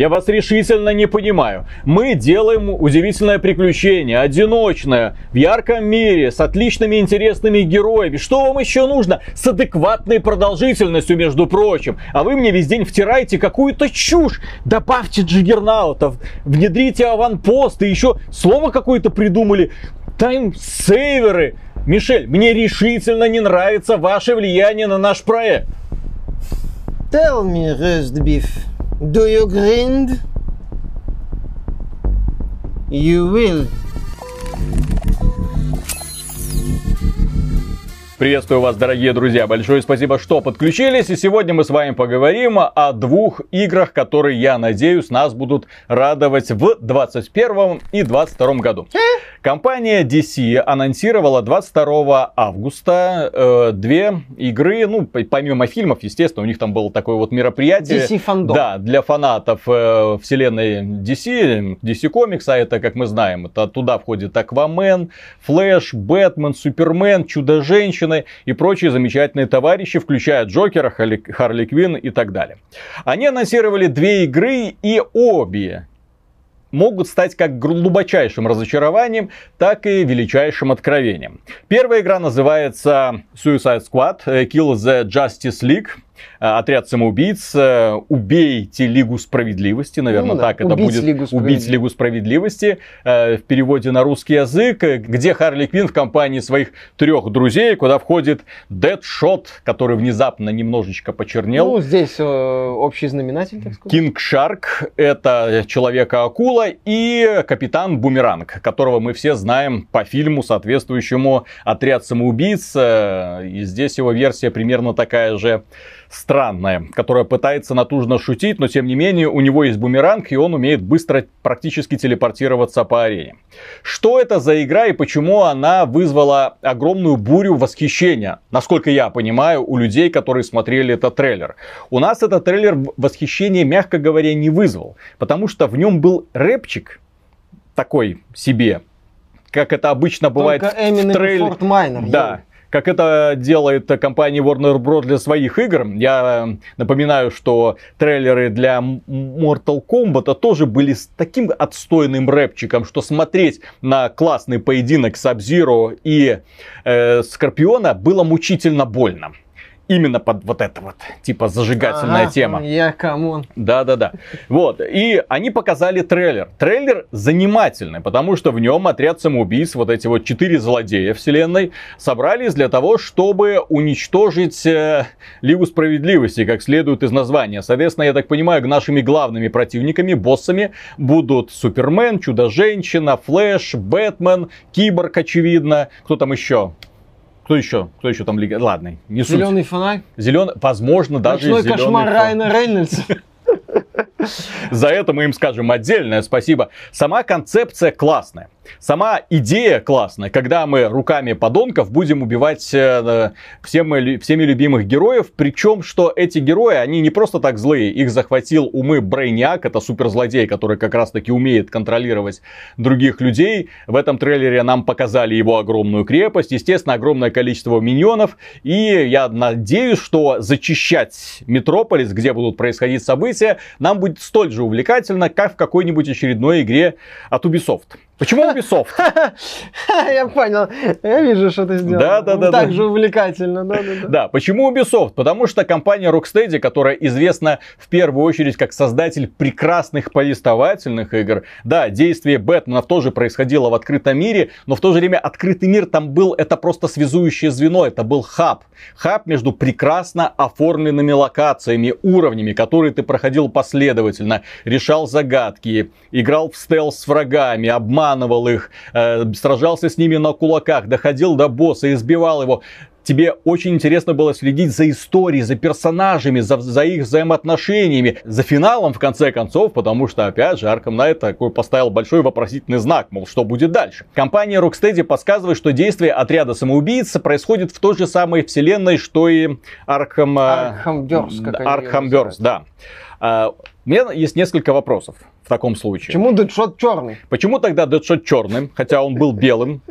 Я вас решительно не понимаю. Мы делаем удивительное приключение, одиночное, в ярком мире, с отличными интересными героями. Что вам еще нужно? С адекватной продолжительностью, между прочим. А вы мне весь день втираете какую-то чушь. Добавьте джиггернаутов, внедрите аванпост и еще слово какое-то придумали. Таймсейверы. Мишель, мне решительно не нравится ваше влияние на наш проект. Tell me, roast beef, do you grind? You will. Приветствую вас, дорогие друзья. Большое спасибо, что подключились. И сегодня мы с вами поговорим о двух играх, которые, я надеюсь, нас будут радовать в 2021 и 2022 году. Компания DC анонсировала 22 августа э, две игры, ну, помимо фильмов, естественно, у них там было такое вот мероприятие. DC фандом. Да, для фанатов э, вселенной DC, DC Comics, а это, как мы знаем, это туда входит Аквамен, Флэш, Бэтмен, Супермен, Чудо-женщины и прочие замечательные товарищи, включая Джокера, Харли, Харли Квинн и так далее. Они анонсировали две игры и обе могут стать как глубочайшим разочарованием, так и величайшим откровением. Первая игра называется Suicide Squad Kill the Justice League. Э, отряд самоубийц, э, убейте Лигу Справедливости, наверное, ну, да. так это убить будет, Лигу убить Лигу Справедливости, э, в переводе на русский язык, где Харли Квин в компании своих трех друзей, куда входит Дэдшот, который внезапно немножечко почернел. Ну, здесь э, общий знаменатель, так сказать. Кинг Шарк, это Человека-акула, и Капитан Бумеранг, которого мы все знаем по фильму, соответствующему Отряд самоубийц, и здесь его версия примерно такая же странная, которая пытается натужно шутить, но тем не менее у него есть бумеранг, и он умеет быстро практически телепортироваться по арене. Что это за игра и почему она вызвала огромную бурю восхищения, насколько я понимаю, у людей, которые смотрели этот трейлер. У нас этот трейлер восхищения, мягко говоря, не вызвал, потому что в нем был рэпчик такой себе, как это обычно бывает Только в трейлере. Да, как это делает компания Warner Bros. для своих игр. Я напоминаю, что трейлеры для Mortal Kombat тоже были с таким отстойным рэпчиком, что смотреть на классный поединок Сабзиро и э, Скорпиона было мучительно больно именно под вот это вот, типа зажигательная ага, тема. Я come on. Да-да-да. Вот. И они показали трейлер. Трейлер занимательный, потому что в нем отряд самоубийц, вот эти вот четыре злодея вселенной, собрались для того, чтобы уничтожить э, Лигу Справедливости, как следует из названия. Соответственно, я так понимаю, нашими главными противниками, боссами будут Супермен, Чудо-женщина, Флэш, Бэтмен, Киборг, очевидно. Кто там еще? Кто еще? Кто еще там лига? Ладно, не суть. Зеленый фонарь. Зеленый, возможно, даже Ночной кошмар фон... Райана Рейнольдса. За это мы им скажем отдельное спасибо. Сама концепция классная. Сама идея классная, когда мы руками подонков будем убивать э, всеми, всеми любимых героев, причем, что эти герои, они не просто так злые, их захватил умы Брейниак, это суперзлодей, который как раз таки умеет контролировать других людей. В этом трейлере нам показали его огромную крепость, естественно, огромное количество миньонов, и я надеюсь, что зачищать Метрополис, где будут происходить события, нам будет столь же увлекательно, как в какой-нибудь очередной игре от Ubisoft. Почему Ubisoft? Я понял. Я вижу, что ты сделал. Да, да, да. Так же увлекательно. Да, да, да. Да, почему Ubisoft? Потому что компания Rocksteady, которая известна в первую очередь как создатель прекрасных повествовательных игр, да, действие Бэтменов тоже происходило в открытом мире, но в то же время открытый мир там был, это просто связующее звено, это был хаб. Хаб между прекрасно оформленными локациями, уровнями, которые ты проходил последовательно, решал загадки, играл в стелс с врагами, обман обманывал их, э, сражался с ними на кулаках, доходил до босса, избивал его тебе очень интересно было следить за историей, за персонажами, за, за их взаимоотношениями, за финалом в конце концов, потому что, опять же, Arkham Knight такой поставил большой вопросительный знак, мол, что будет дальше. Компания Rocksteady подсказывает, что действие отряда самоубийц происходит в той же самой вселенной, что и Arkham... Arkham Burst, как Arkham Burst, да. Uh, у меня есть несколько вопросов в таком случае. Почему Дэдшот черный? Почему тогда Дэдшот черным, хотя он был белым?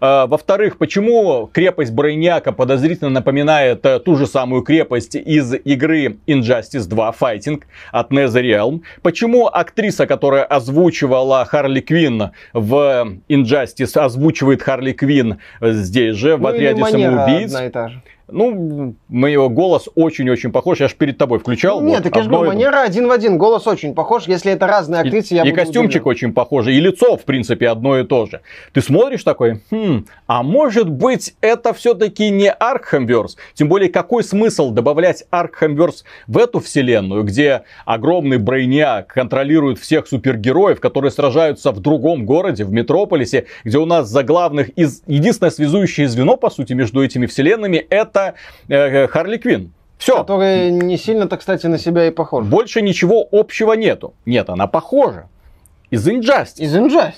А, во-вторых, почему крепость Брейняка подозрительно напоминает э, ту же самую крепость из игры Injustice 2 Fighting от NetherRealm? Почему актриса, которая озвучивала Харли Квинн в Injustice, озвучивает Харли Квинн здесь же, в Ну, отряде самоубийц? одна и та же. Ну, моего голос очень-очень похож. Я же перед тобой включал. Нет, вот так я же говорю, и- манера один в один, голос очень похож. Если это разные И, актрисы, я и костюмчик удивлен. очень похожий, и лицо, в принципе, одно и то же. Ты смотришь такой, хм, а может быть это все-таки не Arkhamverse? Тем более, какой смысл добавлять Arkhamverse в эту вселенную, где огромный Брейниак контролирует всех супергероев, которые сражаются в другом городе, в Метрополисе, где у нас за главных, из, единственное связующее звено, по сути, между этими вселенными, это э, Харли Квин. Все. Который не сильно-то, кстати, на себя и похож. Больше ничего общего нету. Нет, она похожа. Из Injustice. Из Injustice.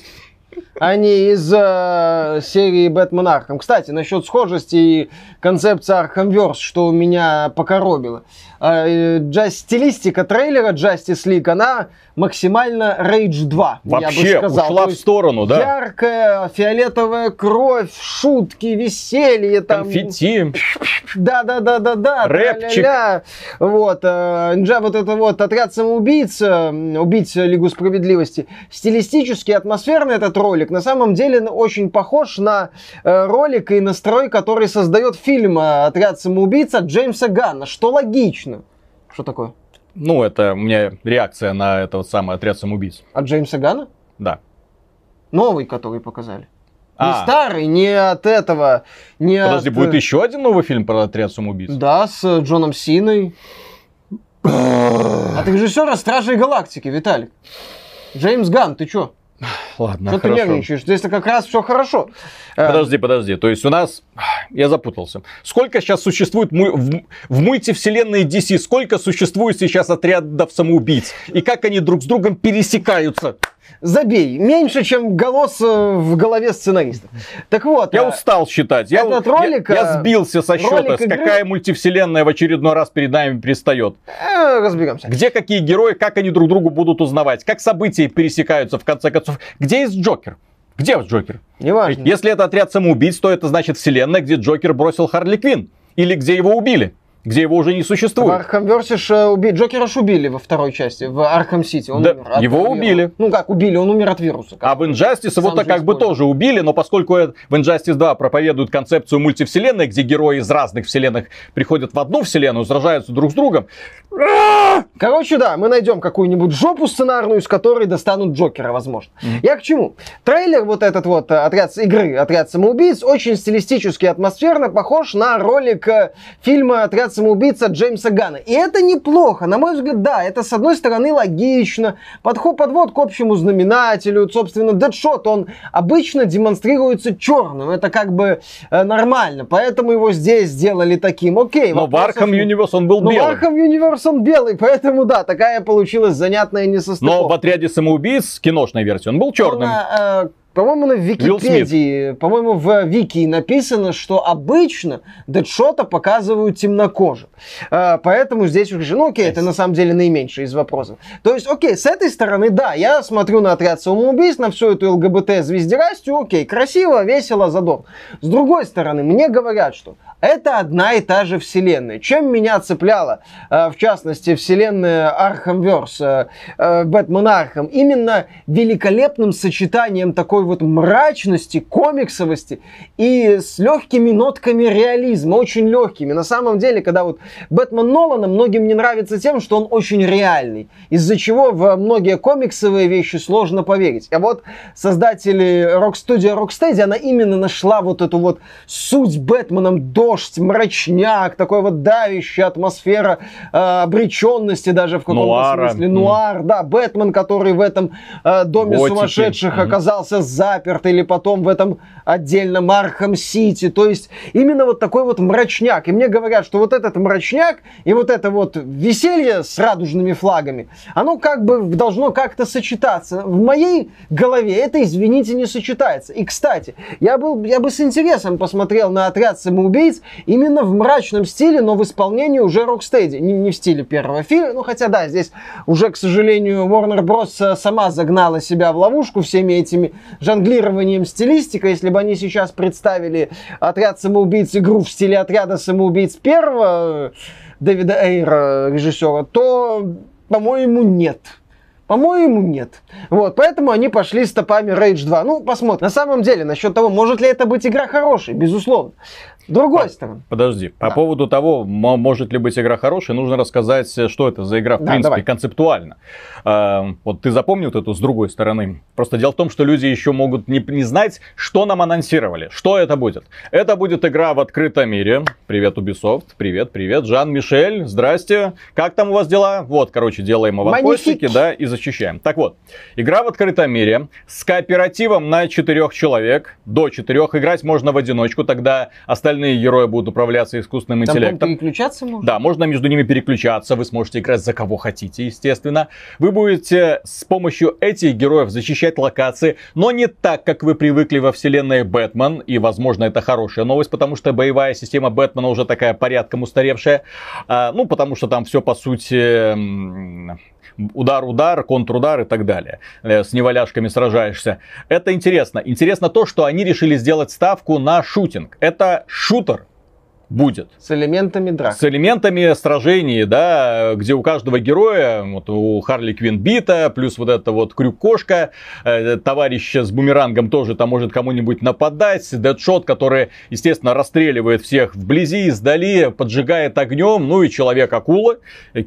А не из э, серии Бэтмен Архам. Кстати, насчет схожести и концепции Arkhamverse, что меня покоробило. Э, джа- стилистика трейлера Justice League, она максимально Rage 2, я бы Вообще сказал. ушла в сторону, да. Яркая фиолетовая кровь, шутки, веселье. Там, Конфетти. Да, да, да, да, да. Рэпчик. тра-ля-ля. Вот, э, Нджа, вот это вот отряд самоубийц, э, убийц Лигу справедливости. Стилистически, атмосферно этот ролик на самом деле очень похож на э, ролик и настрой, который создает фильм Отряд самоубийц от Джеймса Ганна, что логично. Что такое? Ну, это у меня реакция на этот вот самый отряд самоубийц. От Джеймса Ганна? Да. Новый, который показали. Не А. старый, не от этого, не Подожди, от... будет э, еще один новый фильм про отряд самоубийц? Да, с э, Джоном Синой. От режиссера Стражей Галактики, Виталик. Джеймс Ган, ты чё? Ладно, Что ты хорошо. нервничаешь? Здесь как раз все хорошо. Э, Подожди, подожди. То есть у нас... Я запутался. Сколько сейчас существует му- в, в мультивселенной DC? Сколько существует сейчас отрядов самоубийц? И как они друг с другом пересекаются? Забей. Меньше, чем голос э, в голове сценариста. Так вот. Я э, устал считать. Я, этот я- ролик, я, э, сбился со счета. игры- Какая мультивселенная в очередной раз перед нами предстает? разберемся. Где какие герои, как они друг другу будут узнавать? Как события пересекаются в конце концов? Где есть Джокер? Где Джокер? Неважно. Если это отряд самоубийц, то это значит вселенная, где Джокер бросил Харли Квин. Или где его убили. Где его уже не В существует. Архамверсе ж, э, уби... Джокера ж убили во второй части, в Архам Сити. Он Да, умер его вируса. убили. Ну как убили, он умер от вируса. А в Injustice его-то как бы тоже убили, но поскольку в Injustice 2 проповедуют концепцию мультивселенной, где герои из разных вселенных приходят в одну вселенную, сражаются друг с другом, Короче, да, мы найдем какую-нибудь жопу сценарную, из которой достанут Джокера, возможно. Я к чему? Трейлер вот этот вот э, отряд игры «Отряд самоубийц» очень стилистически атмосферно похож на ролик э, фильма «Отряд самоубийц» от Джеймса Гана. И это неплохо. На мой взгляд, да, это с одной стороны логично. Подход, подвод к общему знаменателю. Собственно, Дэдшот, он обычно демонстрируется черным. Это как бы э, нормально. Поэтому его здесь сделали таким. Окей. но в Arkham. Universe он был Ну, белый. Arkham Universe он белый, поэтому да, такая получилась занятная несостыковка. Но в отряде самоубийц, киношной версии, он был черным. На, э, по-моему, на Википедии, по-моему, в Вики написано, что обычно Дэдшота показывают темнокожим. Э, поэтому здесь уже, ну окей, это на самом деле наименьший из вопросов. То есть, окей, с этой стороны, да, я смотрю на отряд самоубийств, на всю эту ЛГБТ-звездерастию, окей, красиво, весело, задор. С другой стороны, мне говорят, что это одна и та же вселенная. Чем меня цепляло, э, в частности, вселенная Arkhamverse, э, э, Бэтмен Архам, именно великолепным сочетанием такой вот мрачности, комиксовости и с легкими нотками реализма, очень легкими. На самом деле, когда вот Бэтмен Нолана многим не нравится тем, что он очень реальный, из-за чего в многие комиксовые вещи сложно поверить. А вот создатели рок-студия Rocksteady, она именно нашла вот эту вот суть Бэтменом, дождь, мрачняк, такой вот давящая атмосфера э, обреченности даже в каком-то Нуара. смысле. Нуар, да, Бэтмен, который в этом э, доме Готики. сумасшедших Мгм. оказался заперт, или потом в этом отдельном Архам-Сити. То есть именно вот такой вот мрачняк. И мне говорят, что вот этот мрачняк и вот это вот веселье с радужными флагами, оно как бы должно как-то сочетаться. В моей голове это, извините, не сочетается. И, кстати, я, был, я бы с интересом посмотрел на отряд самоубийц именно в мрачном стиле, но в исполнении уже Rocksteady. Не, не в стиле первого фильма, ну хотя да, здесь уже, к сожалению, Warner Bros. сама загнала себя в ловушку всеми этими жонглированием стилистикой. Если бы они сейчас представили отряд самоубийц игру в стиле отряда самоубийц первого Дэвида Эйра, режиссера, то, по-моему, нет. По-моему, нет. Вот, поэтому они пошли стопами Rage 2. Ну, посмотрим. На самом деле, насчет того, может ли это быть игра хорошей, безусловно. Другой по, стороны. Подожди, по да. поводу того, может ли быть игра хорошая, нужно рассказать, что это за игра в да, принципе давай. концептуально. А, вот ты запомнил вот эту с другой стороны. Просто дело в том, что люди еще могут не, не знать, что нам анонсировали, что это будет. Это будет игра в открытом мире. Привет, Ubisoft. Привет, привет, Жан-Мишель. Здрасте. Как там у вас дела? Вот, короче, делаем аванпостики, да, и защищаем. Так вот, игра в открытом мире с кооперативом на четырех человек. До четырех играть можно в одиночку, тогда остальные остальные герои будут управляться искусственным Там интеллектом. переключаться можно? Да, можно между ними переключаться. Вы сможете играть за кого хотите, естественно. Вы будете с помощью этих героев защищать локации, но не так, как вы привыкли во вселенной Бэтмен. И, возможно, это хорошая новость, потому что боевая система Бэтмена уже такая порядком устаревшая. А, ну, потому что там все, по сути, удар-удар, контрудар и так далее. Э, с неваляшками сражаешься. Это интересно. Интересно то, что они решили сделать ставку на шутинг. Это шутер, будет. С элементами драк. С элементами сражений, да, где у каждого героя, вот у Харли Квин бита, плюс вот эта вот крюк-кошка, э, товарищ с бумерангом тоже там может кому-нибудь нападать, Дэдшот, который, естественно, расстреливает всех вблизи, издали, поджигает огнем, ну и Человек-акула,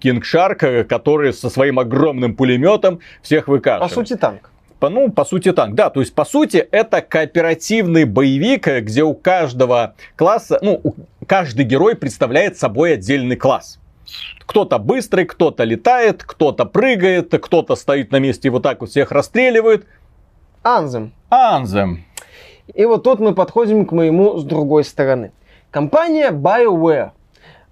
Кинг Шарк, который со своим огромным пулеметом всех выкашивает. По сути, танк по, ну, по сути танк. Да, то есть, по сути, это кооперативный боевик, где у каждого класса, ну, каждый герой представляет собой отдельный класс. Кто-то быстрый, кто-то летает, кто-то прыгает, кто-то стоит на месте и вот так вот всех расстреливает. Анзем. Анзем. И вот тут мы подходим к моему с другой стороны. Компания BioWare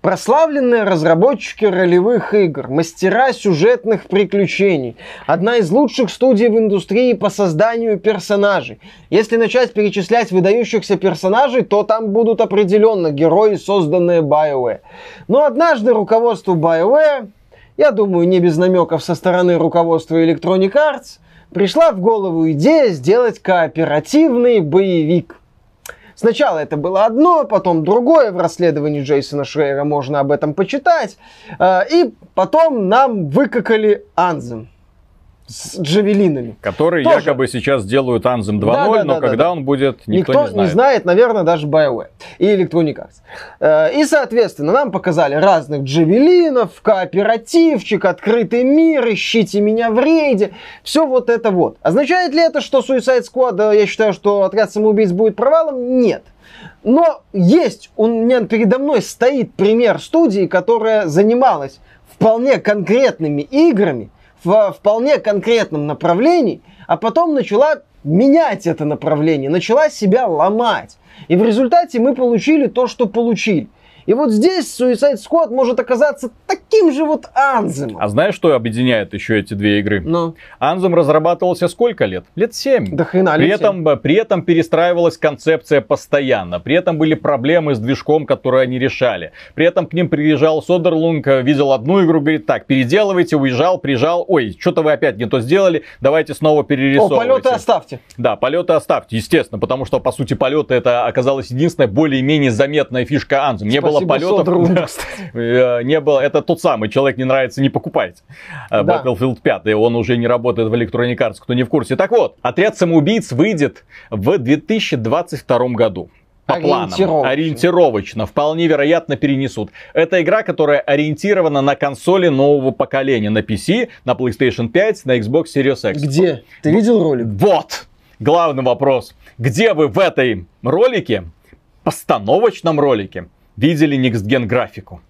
Прославленные разработчики ролевых игр, мастера сюжетных приключений. Одна из лучших студий в индустрии по созданию персонажей. Если начать перечислять выдающихся персонажей, то там будут определенно герои, созданные BioWare. Но однажды руководству BioWare, я думаю, не без намеков со стороны руководства Electronic Arts, пришла в голову идея сделать кооперативный боевик – Сначала это было одно, потом другое. В расследовании Джейсона Шрейера можно об этом почитать. А, и потом нам выкакали Анзем с джавелинами. Которые Тоже. якобы сейчас делают Anthem 2.0, да, да, но да, когда да. он будет, никто, никто не знает. не знает, наверное, даже BioWare и Electronic Arts. Э, и, соответственно, нам показали разных джавелинов, кооперативчик, открытый мир, ищите меня в рейде, все вот это вот. Означает ли это, что Suicide Squad, э, я считаю, что отряд самоубийц будет провалом? Нет. Но есть, у меня передо мной стоит пример студии, которая занималась вполне конкретными играми, в вполне конкретном направлении, а потом начала менять это направление, начала себя ломать. И в результате мы получили то, что получили. И вот здесь Suicide Squad может оказаться таким же вот Анземом. А знаешь, что объединяет еще эти две игры? Ну. Анзем разрабатывался сколько лет? Лет 7. Да хрена, при, этом, 7. при этом перестраивалась концепция постоянно. При этом были проблемы с движком, которые они решали. При этом к ним приезжал Содерлунг, видел одну игру, говорит, так, переделывайте, уезжал, приезжал, ой, что-то вы опять не то сделали, давайте снова перерисовывайте. О, полеты оставьте. Да, полеты оставьте, естественно, потому что, по сути, полеты это оказалась единственная более-менее заметная фишка Анзем. Не было было полетов. Э, не было. Это тот самый человек не нравится, не покупайте. Э, да. Battlefield 5, он уже не работает в Electronic Arts, кто не в курсе. Так вот, отряд самоубийц выйдет в 2022 году по планам. Ориентировочно. Вполне вероятно перенесут. Это игра, которая ориентирована на консоли нового поколения. На PC, на PlayStation 5, на Xbox Series X. Где? Ты видел ролик? Вот! Главный вопрос. Где вы в этой ролике, постановочном ролике, видели Gen графику.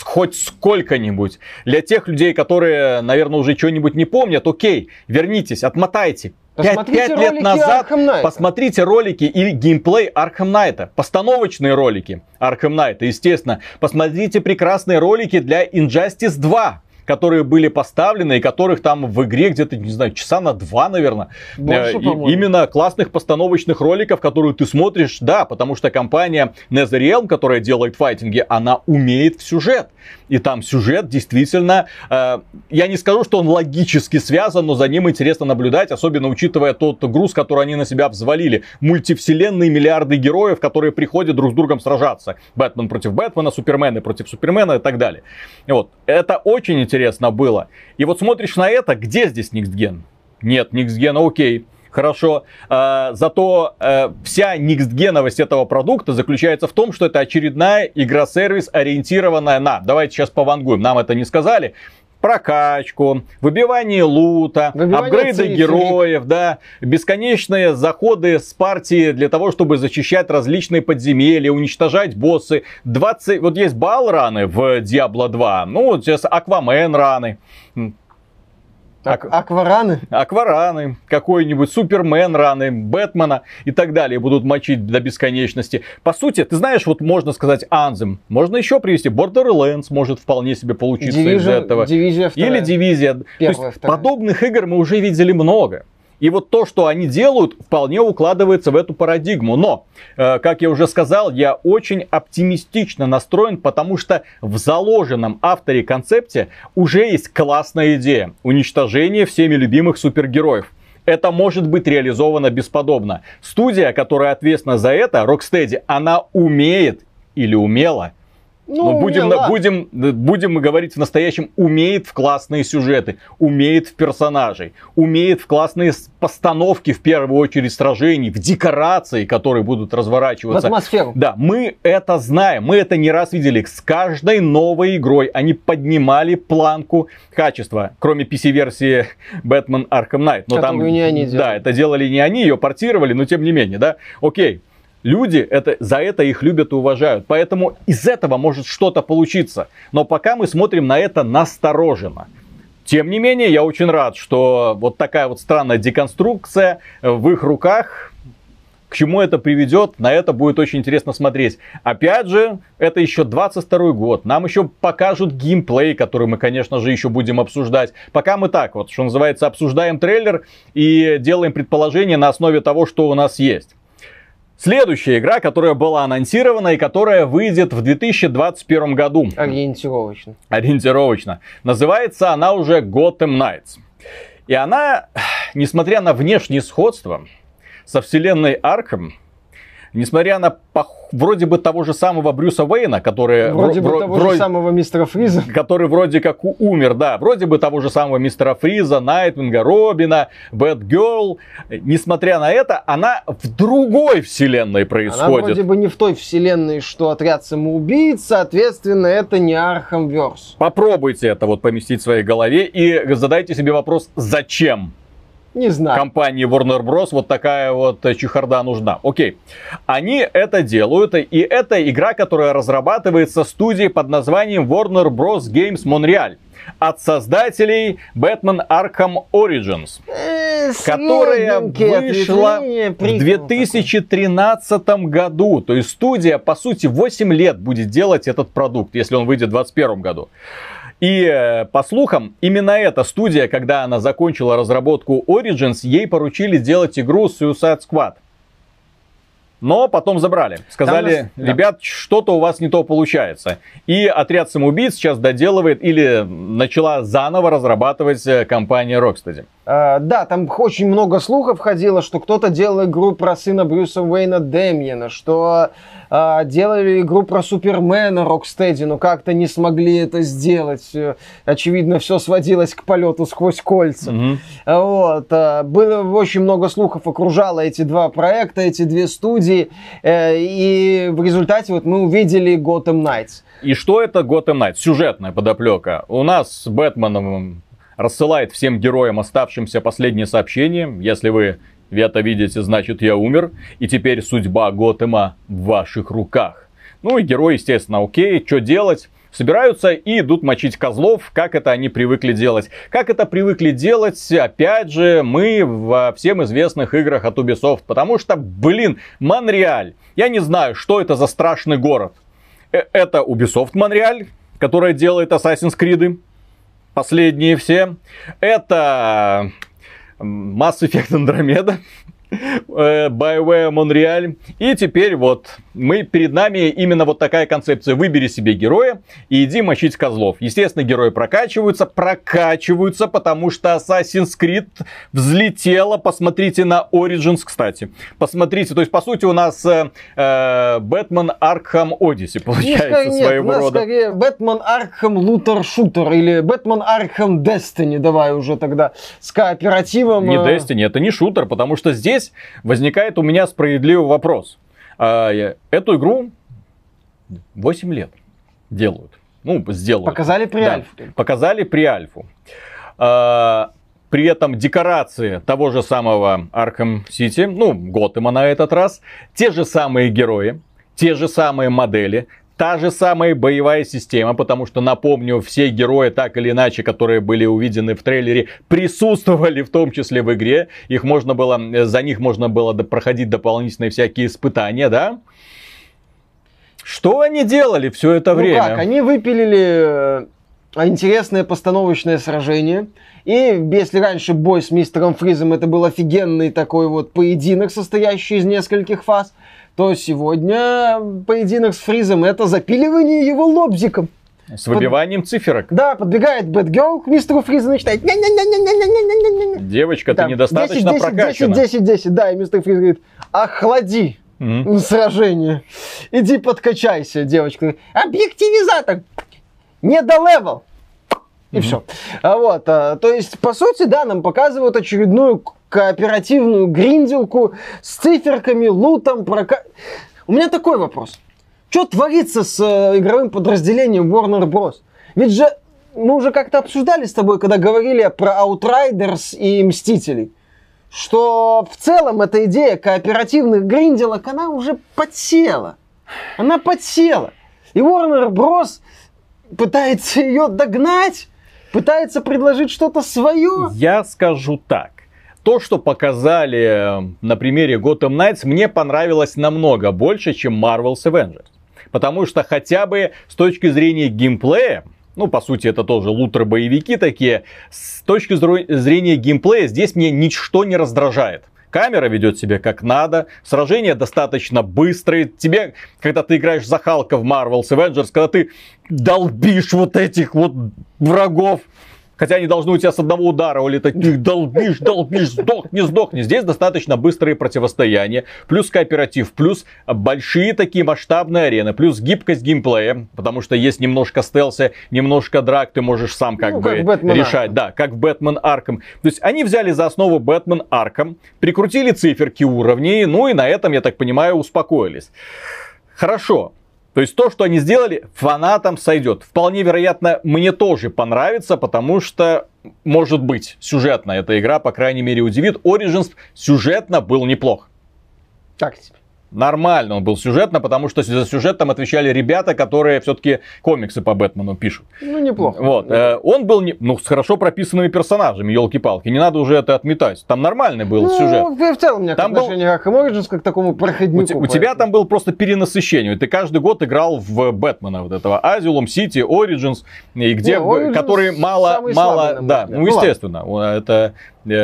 Хоть сколько-нибудь. Для тех людей, которые, наверное, уже что-нибудь не помнят, окей, вернитесь, отмотайте. Пять, пять лет назад посмотрите ролики или геймплей Arkham Knight, постановочные ролики Arkham Knight, естественно. Посмотрите прекрасные ролики для Injustice 2 которые были поставлены, и которых там в игре где-то, не знаю, часа на два, наверное. Больше, Э, именно классных постановочных роликов, которые ты смотришь, да, потому что компания NetherRealm, которая делает файтинги, она умеет в сюжет. И там сюжет действительно, э, я не скажу, что он логически связан, но за ним интересно наблюдать, особенно учитывая тот груз, который они на себя взвалили. Мультивселенные миллиарды героев, которые приходят друг с другом сражаться. Бэтмен против Бэтмена, Супермены против Супермена и так далее. И вот, это очень интересно было. И вот смотришь на это, где здесь Никсген? Нет, Никсгена, окей. Хорошо. А, зато э, вся никстгеновость этого продукта заключается в том, что это очередная игра-сервис, ориентированная на... Давайте сейчас повангуем, нам это не сказали. Прокачку, выбивание лута, Выбивание апгрейды цифрик. героев, да, бесконечные заходы с партии для того, чтобы защищать различные подземелья, уничтожать боссы. 20, вот есть бал-раны в Diablo 2, ну вот сейчас Аквамен раны. Ак- Аквараны. Аквараны, какой-нибудь Супермен раны, Бэтмена и так далее будут мочить до бесконечности. По сути, ты знаешь, вот можно сказать Анзем, можно еще привести Borderlands, может вполне себе получиться из Дивизия, этого. дивизия вторая. Или Дивизия. То Первая, есть вторая. подобных игр мы уже видели много. И вот то, что они делают, вполне укладывается в эту парадигму. Но, э, как я уже сказал, я очень оптимистично настроен, потому что в заложенном авторе концепте уже есть классная идея. Уничтожение всеми любимых супергероев. Это может быть реализовано бесподобно. Студия, которая ответственна за это, Rocksteady, она умеет или умела Ну, но будем, на- будем, будем мы говорить в настоящем, умеет в классные сюжеты, умеет в персонажей, умеет в классные постановки, в первую очередь, сражений, в декорации, которые будут в разворачиваться. атмосферу. Да, мы это знаем, мы это не раз видели. С каждой новой игрой они поднимали планку качества, кроме PC-версии Batman Arkham Knight. Но там, Которую не они делали. Да, это делали не они, ее портировали, но тем не менее, да. Окей, Люди это, за это их любят и уважают. Поэтому из этого может что-то получиться. Но пока мы смотрим на это настороженно. Тем не менее, я очень рад, что вот такая вот странная деконструкция в их руках. К чему это приведет, на это будет очень интересно смотреть. Опять же, это еще 22 год. Нам еще покажут геймплей, который мы, конечно же, еще будем обсуждать. Пока мы так вот, что называется, обсуждаем трейлер и делаем предположения на основе того, что у нас есть. Следующая игра, которая была анонсирована и которая выйдет в 2021 году. Ориентировочно. Ориентировочно. Называется она уже Gotham Knights. И она, несмотря на внешнее сходство со вселенной Арkham, несмотря на пох- вроде бы того же самого Брюса Уэйна, который Вроде вро- бы вро- того вроде- же самого мистера Фриза. который вроде как умер, да, вроде бы того же самого мистера Фриза, Найтвинга, Робина, Бэтгерл. Несмотря на это, она в другой вселенной Она происходит. вроде бы не в той вселенной, что отряд самоубийц, соответственно, это не Arkhamverse. Попробуйте это вот поместить в своей голове и задайте себе вопрос, зачем Не знаю. компании Warner Bros. вот такая вот чехарда нужна. Окей. Они это делают, и это игра, которая разрабатывается студией под названием Warner Bros. Games Montreal. От создателей Batman Arkham Origins, Э, которая вышла в прикол 2013 году. То есть студия, по сути, 8 лет будет делать этот продукт, если он выйдет в 2021 году. И э, по слухам, именно эта студия, когда она закончила разработку Origins, ей поручили сделать игру Suicide Squad. Но потом забрали. Сказали, да. ребят, что-то у вас не то получается. И отряд самоубийц сейчас доделывает или начала заново разрабатывать э, компания Rocksteady. А, да, там очень много слухов ходило, что кто-то делал игру про сына Брюса Уэйна Демьена, что а, делали игру про Супермена Рокстеди, но как-то не смогли это сделать. Э, Очевидно, все сводилось к полету сквозь кольца. Мгм. Вот. а, Было очень много слухов, окружало эти два проекта, эти две студии. э, И в результате вот мы увидели Gotham Knights. И что это Gotham Knights? Сюжетная подоплека. У нас Бэтмен м, рассылает всем героям оставшимся последнее сообщение. Если вы это видите, значит я умер. И теперь судьба Готэма в ваших руках. Ну и герои, естественно, окей, что делать? Собираются и идут мочить козлов, как это они привыкли делать. Как это привыкли делать, опять же, мы во всем известных играх от Ubisoft. Потому что, блин, Монреаль. Я не знаю, что это за страшный город. Э, Это Ubisoft Монреаль, которая делает Assassin's Creed. Последние все. Это Mass Effect Andromeda. Э, BioWare Montreal. И теперь вот мы перед нами именно вот такая концепция. Выбери себе героя и иди мочить козлов. Естественно, герои прокачиваются, прокачиваются, потому что Assassin's Creed взлетела. Посмотрите на Origins, кстати. Посмотрите, то есть, по сути, у нас э, Бэтмен Аркхам Одиссе получается нет, своего нет, рода. скорее Бэтмен Аркхам Лутер Шутер или Бэтмен Аркхам Destiny, давай уже тогда с кооперативом. Не э, Destiny, это не шутер, потому что здесь возникает у меня справедливый вопрос. А, эту игру 8 лет делают. Ну, сделают. Показали при да, альфу. Показали при альфу. А, при этом декорации того же самого Arkham City, ну, Готэма на этот раз, те же самые герои, те же самые модели, та же самая боевая система, потому что, напомню, все герои, так или иначе, которые были увидены в трейлере, присутствовали в том числе в игре. Их можно было, за них можно было проходить дополнительные всякие испытания, да? Что они делали все это ну время? Как? Они выпилили э, интересное постановочное сражение. И если раньше бой с мистером Фризом это был офигенный такой вот поединок, состоящий из нескольких фаз, то сегодня поединок с Фризом это запиливание его лобзиком. С выбиванием Под... циферок. Да, подбегает Бэтгерл к мистеру Фризу и начинает... Девочка, ты недостаточно 10, 10, прокачана. 10, 10, 10, да, и мистер Фриз говорит, охлади mm-hmm. сражение. Иди подкачайся, девочка. Объективизатор. Не до левел. И mm-hmm. все. А вот, а, то есть, по сути, да, нам показывают очередную кооперативную гринделку с циферками, лутом, прока... У меня такой вопрос. Что творится с э, игровым подразделением Warner Bros? Ведь же мы уже как-то обсуждали с тобой, когда говорили про Outriders и Мстителей, что в целом эта идея кооперативных гринделок, она уже подсела. Она подсела. И Warner Bros. пытается ее догнать, пытается предложить что-то свое. Я скажу так то, что показали э, на примере Gotham Knights, мне понравилось намного больше, чем Marvel's Avengers. Потому что хотя бы с точки зрения геймплея, ну, по сути, это тоже лутер-боевики такие, с точки зрения геймплея здесь мне ничто не раздражает. Камера ведет себя как надо, сражения достаточно быстрые. Тебе, когда ты играешь за Халка в Marvel's Avengers, когда ты долбишь вот этих вот врагов, Хотя они должны у тебя с одного удара улетать. Ты долбишь, долбишь, сдохни, сдохни. Здесь достаточно быстрые противостояния. Плюс кооператив, плюс большие такие масштабные арены. Плюс гибкость геймплея. Потому что есть немножко стелса, немножко драк. Ты можешь сам как ну, бы как решать. Да, как в Бэтмен Арком. То есть они взяли за основу Бэтмен Арком. Прикрутили циферки уровней. Ну и на этом, я так понимаю, успокоились. Хорошо. То есть то, что они сделали, фанатам сойдет. Вполне вероятно, мне тоже понравится, потому что, может быть, сюжетно эта игра, по крайней мере, удивит. Origins сюжетно был неплох. Так себе нормально он был сюжетно, потому что за сюжет там отвечали ребята, которые все-таки комиксы по Бэтмену пишут. Ну, неплохо. Вот. Э, он был не, ну, с хорошо прописанными персонажами, елки-палки. Не надо уже это отметать. Там нормальный был ну, сюжет. В целом, у меня там был... к Origins как к такому проходнику. У, у тебя там был просто перенасыщение. Ты каждый год играл в Бэтмена вот этого. Азилум, Сити, Origins, и где, не, который мало, мало, да, ну, естественно, это Э,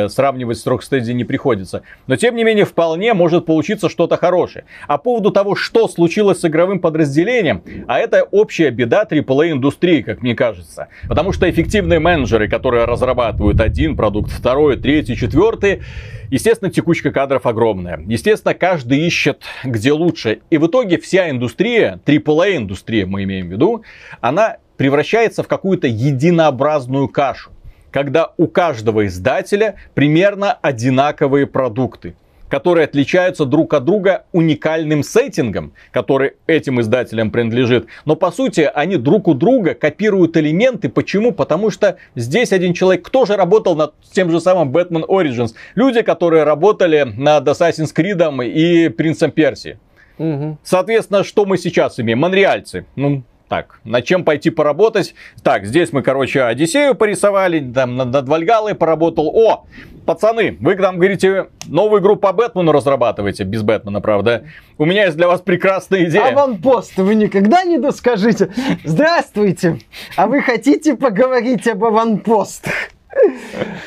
сравнивать с Rocksteady не приходится. Но тем не менее вполне может получиться что-то хорошее. А по поводу того, что случилось с игровым подразделением, а это общая беда AAA индустрии, как мне кажется. Потому что эффективные менеджеры, которые разрабатывают один продукт, второй, третий, четвертый, Естественно, текучка кадров огромная. Естественно, каждый ищет, где лучше. И в итоге вся индустрия, AAA индустрия мы имеем в виду, она превращается в какую-то единообразную кашу когда у каждого издателя примерно одинаковые продукты которые отличаются друг от друга уникальным сеттингом, который этим издателям принадлежит. Но по сути они друг у друга копируют элементы. Почему? Потому что здесь один человек, кто же работал над тем же самым Batman Origins? Люди, которые работали над Assassin's Creed и Принцем Персии. Угу. Соответственно, что мы сейчас имеем? Монреальцы. Ну, так, над чем пойти поработать? Так, здесь мы, короче, Одиссею порисовали, там над Вальгалой поработал. О, пацаны, вы там говорите, новую игру по Бэтмену разрабатываете, без Бэтмена, правда. У меня есть для вас прекрасная идея. Аванпост, вы никогда не доскажите. Здравствуйте, а вы хотите поговорить об аванпостах?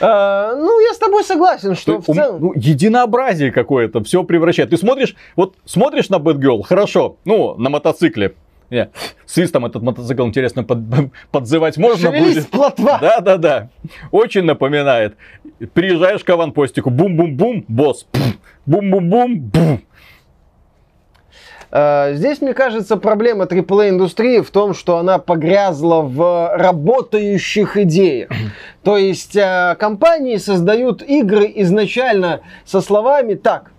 А, ну, я с тобой согласен, что в целом... Ну, единообразие какое-то, все превращает. Ты смотришь, вот смотришь на Бэтгерл, хорошо, ну, на мотоцикле, не, свистом этот мотоцикл, интересно, под, подзывать можно Шевелись, будет? плотва! Да-да-да. Очень напоминает. Приезжаешь к аванпостику, бум-бум-бум, босс. Бум-бум-бум, бум. А, здесь, мне кажется, проблема AAA-индустрии в том, что она погрязла в работающих идеях. То есть а, компании создают игры изначально со словами «Так,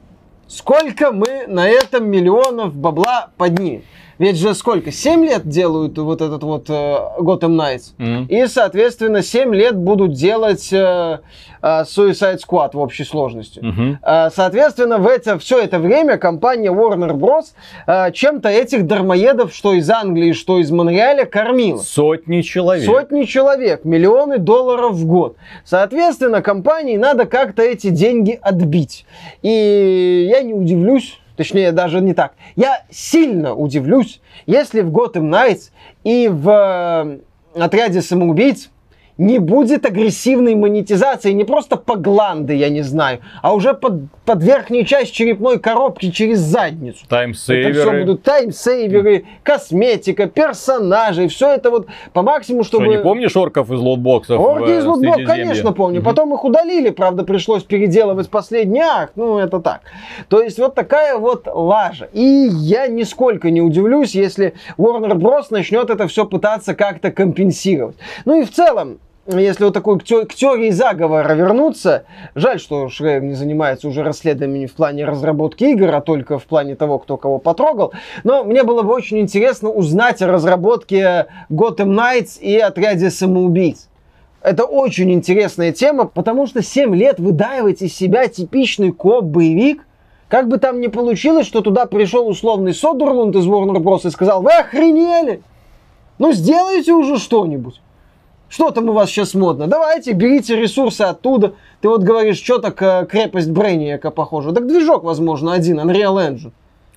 сколько мы на этом миллионов бабла поднимем?» Ведь же сколько? 7 лет делают вот этот вот э, Gotham Knights. Mm-hmm. И, соответственно, 7 лет будут делать э, э, Suicide Squad в общей сложности. Mm-hmm. Э, соответственно, в это, все это время компания Warner Bros. Э, чем-то этих дармоедов, что из Англии, что из Монреаля, кормила. Сотни человек. Сотни человек, миллионы долларов в год. Соответственно, компании надо как-то эти деньги отбить. И я не удивлюсь, Точнее, даже не так. Я сильно удивлюсь, если в Gotham Knights и в э, отряде самоубийц не будет агрессивной монетизации, не просто по гланды, я не знаю, а уже под, под верхнюю часть черепной коробки через задницу. Таймсейверы. Это все будут таймсейверы, косметика, персонажи, все это вот по максимуму, чтобы... Что, не помнишь орков из лотбоксов? Орки из лотбоксов, конечно, помню. Угу. Потом их удалили, правда, пришлось переделывать последний акт, ну, это так. То есть вот такая вот лажа. И я нисколько не удивлюсь, если Warner Bros. начнет это все пытаться как-то компенсировать. Ну и в целом, если вот такой к, теории заговора вернуться, жаль, что Шрейер не занимается уже расследованием в плане разработки игр, а только в плане того, кто кого потрогал. Но мне было бы очень интересно узнать о разработке Gotham Knights и отряде самоубийц. Это очень интересная тема, потому что 7 лет выдаивать из себя типичный коп-боевик, как бы там ни получилось, что туда пришел условный Содерлунд из Warner Bros. и сказал, вы охренели! Ну сделайте уже что-нибудь. Что там у вас сейчас модно? Давайте, берите ресурсы оттуда. Ты вот говоришь, что так э, крепость Брейниака похожа. Так движок, возможно, один, Unreal Engine.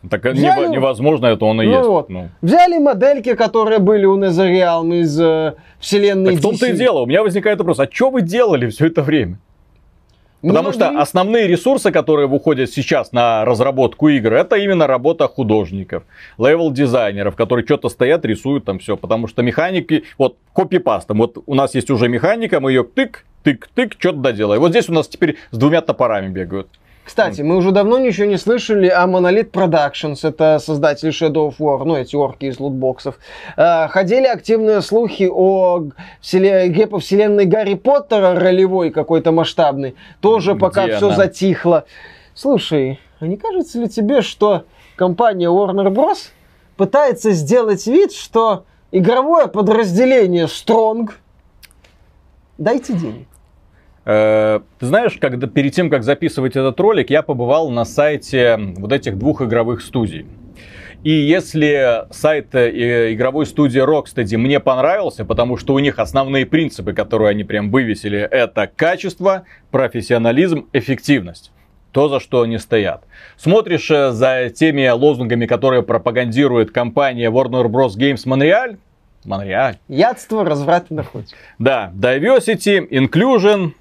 Так Взяли... невозможно, это он и ну есть. Вот. Ну. Взяли модельки, которые были у NetherRealm из э, вселенной так в том-то и дело. У меня возникает вопрос, а что вы делали все это время? Потому что основные ресурсы, которые выходят сейчас на разработку игр, это именно работа художников, левел-дизайнеров, которые что-то стоят, рисуют там все. Потому что механики, вот копипаста, вот у нас есть уже механика, мы ее тык, тык, тык, что-то доделаем. Вот здесь у нас теперь с двумя топорами бегают. Кстати, мы уже давно ничего не слышали о Monolith Productions, это создатели Shadow of War, ну эти орки из лутбоксов. Э, ходили активные слухи о игре по вселенной Гарри Поттера, ролевой какой-то масштабный. Тоже Где пока все затихло. Слушай, а не кажется ли тебе, что компания Warner Bros. пытается сделать вид, что игровое подразделение Strong дайте денег. Э, ты знаешь, когда перед тем, как записывать этот ролик, я побывал на сайте вот этих двух игровых студий. И если сайт э, игровой студии Rocksteady мне понравился, потому что у них основные принципы, которые они прям вывесили, это качество, профессионализм, эффективность то, за что они стоят. Смотришь э, за теми лозунгами, которые пропагандирует компания Warner Bros. Games Montreal, Монреаль. Ядство, разврат и наркотики. Да, diversity, inclusion,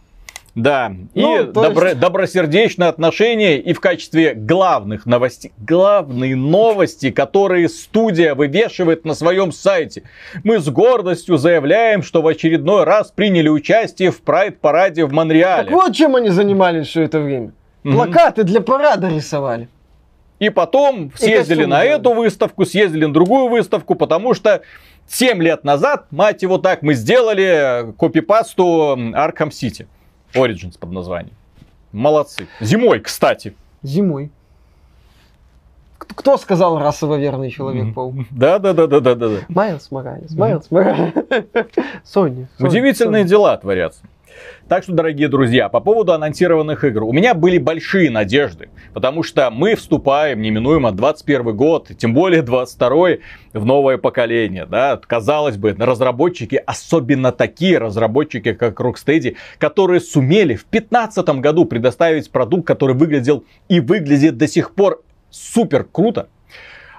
да, ну, и добро, есть... добросердечное отношение и в качестве главных новостей, главные новости, которые студия вывешивает на своем сайте. Мы с гордостью заявляем, что в очередной раз приняли участие в прайд-параде в Монреале. Так вот чем они занимались все это время. Плакаты для парада рисовали. И потом съездили на делали. эту выставку, съездили на другую выставку, потому что 7 лет назад, мать его так, мы сделали копипасту Arkham City. Origins под названием. Молодцы. Зимой, кстати. Зимой. Кто сказал расово верный человек-паук? Да, да, да, да, да, да. Майлз Моралес, Майлз Моралес. Сони. Удивительные дела творятся. Так что, дорогие друзья, по поводу анонсированных игр. У меня были большие надежды, потому что мы вступаем неминуемо 21 год, тем более 22 в новое поколение. Да? Казалось бы, разработчики, особенно такие разработчики, как Rocksteady, которые сумели в 2015 году предоставить продукт, который выглядел и выглядит до сих пор супер круто,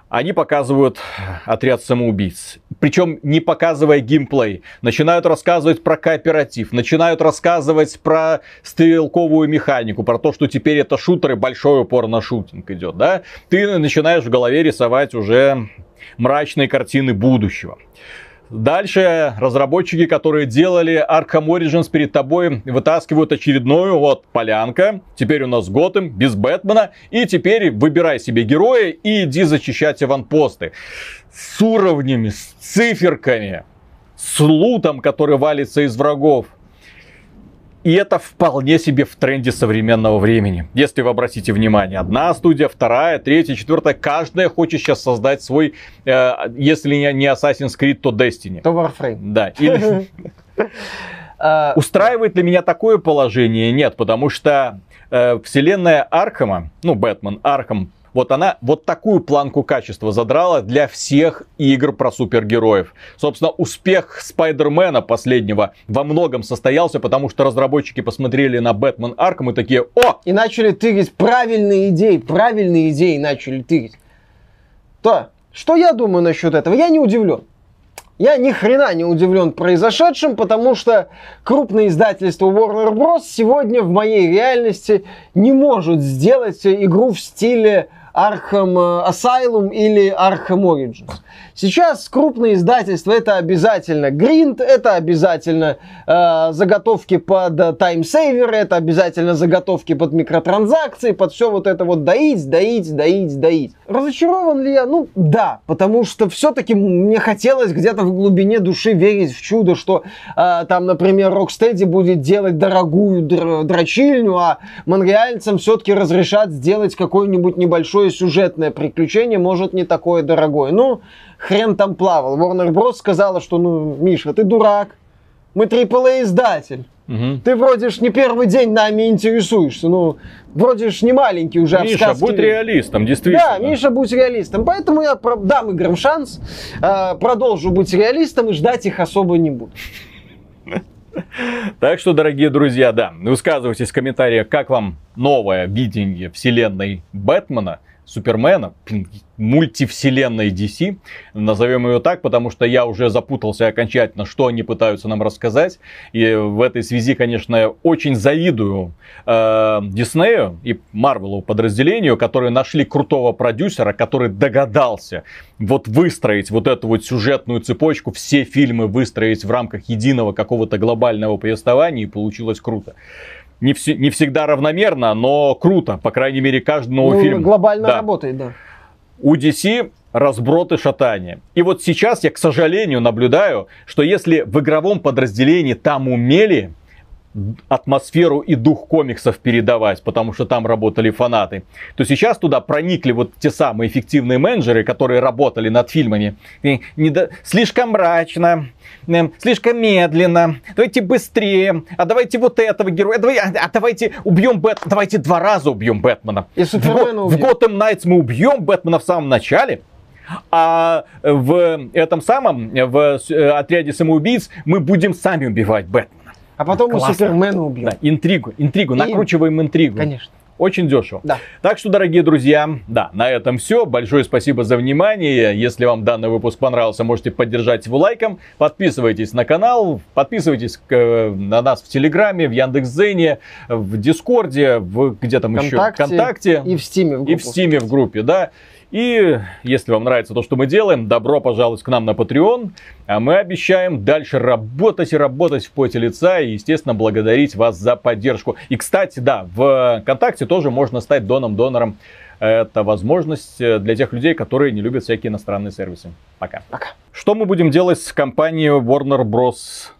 они показывают отряд самоубийц. Причем не показывая геймплей. Начинают рассказывать про кооператив. Начинают рассказывать про стрелковую механику. Про то, что теперь это шутеры, большой упор на шутинг идет. Да? Ты начинаешь в голове рисовать уже мрачные картины будущего. Дальше разработчики, которые делали Arkham Origins перед тобой, вытаскивают очередную, вот, полянка. Теперь у нас Готэм, без Бэтмена. И теперь выбирай себе героя и иди зачищать аванпосты. С уровнями, с циферками, с лутом, который валится из врагов. И это вполне себе в тренде современного времени. Если вы обратите внимание, одна студия, вторая, третья, четвертая, каждая хочет сейчас создать свой, э, если не Assassin's Creed, то Destiny. То Warframe. Да. Или... А, Устраивает ли меня такое положение? Нет, потому что э, вселенная Архама, ну, Бэтмен, Архам, вот она вот такую планку качества задрала для всех игр про супергероев. Собственно, успех Спайдермена последнего во многом состоялся, потому что разработчики посмотрели на Бэтмен Архам и такие, о! И начали тырить правильные идеи, правильные идеи начали тырить. То, что я думаю насчет этого? Я не удивлен. Я ни хрена не удивлен произошедшим, потому что крупное издательство Warner Bros. сегодня в моей реальности не может сделать игру в стиле Arkham Asylum или Arkham Origins. Сейчас крупные издательства это обязательно Гринд, это обязательно э, заготовки под таймсейверы, это обязательно заготовки под микротранзакции, под все вот это вот доить, доить, доить, доить. Разочарован ли я? Ну да, потому что все-таки мне хотелось где-то в глубине души верить в чудо, что э, там, например, Rocksteady будет делать дорогую др- дрочильню, а монреальцам все-таки разрешат сделать какое-нибудь небольшое сюжетное приключение, может не такое дорогое. Ну, хрен там плавал. Warner Bros. сказала, что, ну, Миша, ты дурак. Мы AAA издатель. Угу. Ты вроде ж не первый день нами интересуешься. Ну, вроде ж не маленький уже. Миша, будь реалистом, действительно. Да, Миша, будь реалистом. Поэтому я дам играм шанс, э, продолжу быть реалистом и ждать их особо не буду. Так что, дорогие друзья, да, высказывайтесь в комментариях, как вам новое видение вселенной Бэтмена. Супермена, мультивселенной DC, назовем ее так, потому что я уже запутался окончательно, что они пытаются нам рассказать. И в этой связи, конечно, очень завидую э, Диснею и Марвелу подразделению, которые нашли крутого продюсера, который догадался вот выстроить вот эту вот сюжетную цепочку, все фильмы выстроить в рамках единого какого-то глобального повествования, и получилось круто не, вс- не всегда равномерно, но круто. По крайней мере, каждый новый ну, фильм. Глобально да. работает, да. У DC разброты шатания. И вот сейчас я, к сожалению, наблюдаю, что если в игровом подразделении там умели атмосферу и дух комиксов передавать, потому что там работали фанаты, то сейчас туда проникли вот те самые эффективные менеджеры, которые работали над фильмами. И не до... Слишком мрачно, слишком медленно, давайте быстрее, а давайте вот этого героя, давай, а, а давайте убьем Бэтмена, давайте два раза убьем Бэтмена. И в, в Gotham Knights мы убьем Бэтмена в самом начале, а в этом самом, в э, отряде самоубийц мы будем сами убивать Бэтмена. А потом Классно. мы Супермена убьем. Да, интригу, интригу, И... накручиваем интригу. Конечно. Очень дешево. Да. Так что, дорогие друзья, да, на этом все. Большое спасибо за внимание. Если вам данный выпуск понравился, можете поддержать его лайком. Подписывайтесь на канал, подписывайтесь э, на нас в Телеграме, в Яндекс.Зене, в Дискорде, в где там еще? Вконтакте. И в Стиме. И в Стиме в группе, да. И если вам нравится то, что мы делаем, добро пожаловать к нам на Patreon. А мы обещаем дальше работать и работать в поте лица и, естественно, благодарить вас за поддержку. И, кстати, да, в ВКонтакте тоже можно стать доном-донором. Это возможность для тех людей, которые не любят всякие иностранные сервисы. Пока. Пока. Что мы будем делать с компанией Warner Bros.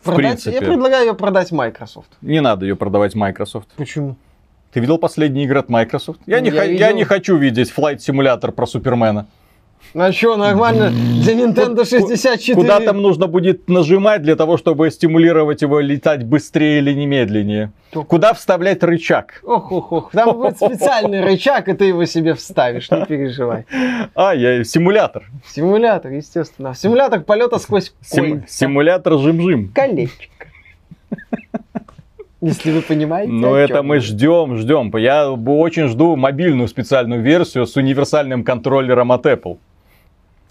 В продать, принципе? Я предлагаю ее продать Microsoft. Не надо ее продавать Microsoft. Почему? Ты видел последний игры от Microsoft? Я, ну, не, я, х... видел... я не хочу видеть флайт симулятор про Супермена. А что, нормально для Nintendo 64. Куда там нужно будет нажимать для того, чтобы стимулировать его летать быстрее или немедленнее? Куда вставлять рычаг? Ох, ох, ох. Там будет специальный рычаг, и ты его себе вставишь, не переживай. А, я симулятор. Симулятор, естественно. Симулятор полета сквозь Сим- симулятор жим-жим. Колечко. Если вы понимаете. Ну, это мы ждем, ждем. Я очень жду мобильную специальную версию с универсальным контроллером от Apple.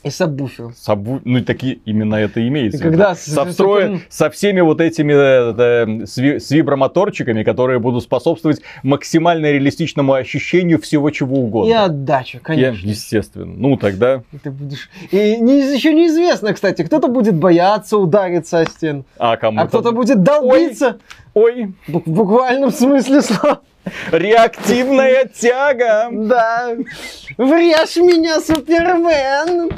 И сабвуфер. Собу- Ну, такие, именно это имеется. И когда в с- со, встроен- со всеми вот этими э, э, с, ви- с вибромоторчиками, которые будут способствовать максимально реалистичному ощущению всего чего угодно. И отдача, конечно. естественно. Ну, тогда... И Ты будешь... И не, еще неизвестно, кстати, кто-то будет бояться удариться о стену, А кому а кто-то будет долбиться. Ой, Бу- В буквальном смысле слова. реактивная тяга. Да. Врежь меня, Супермен.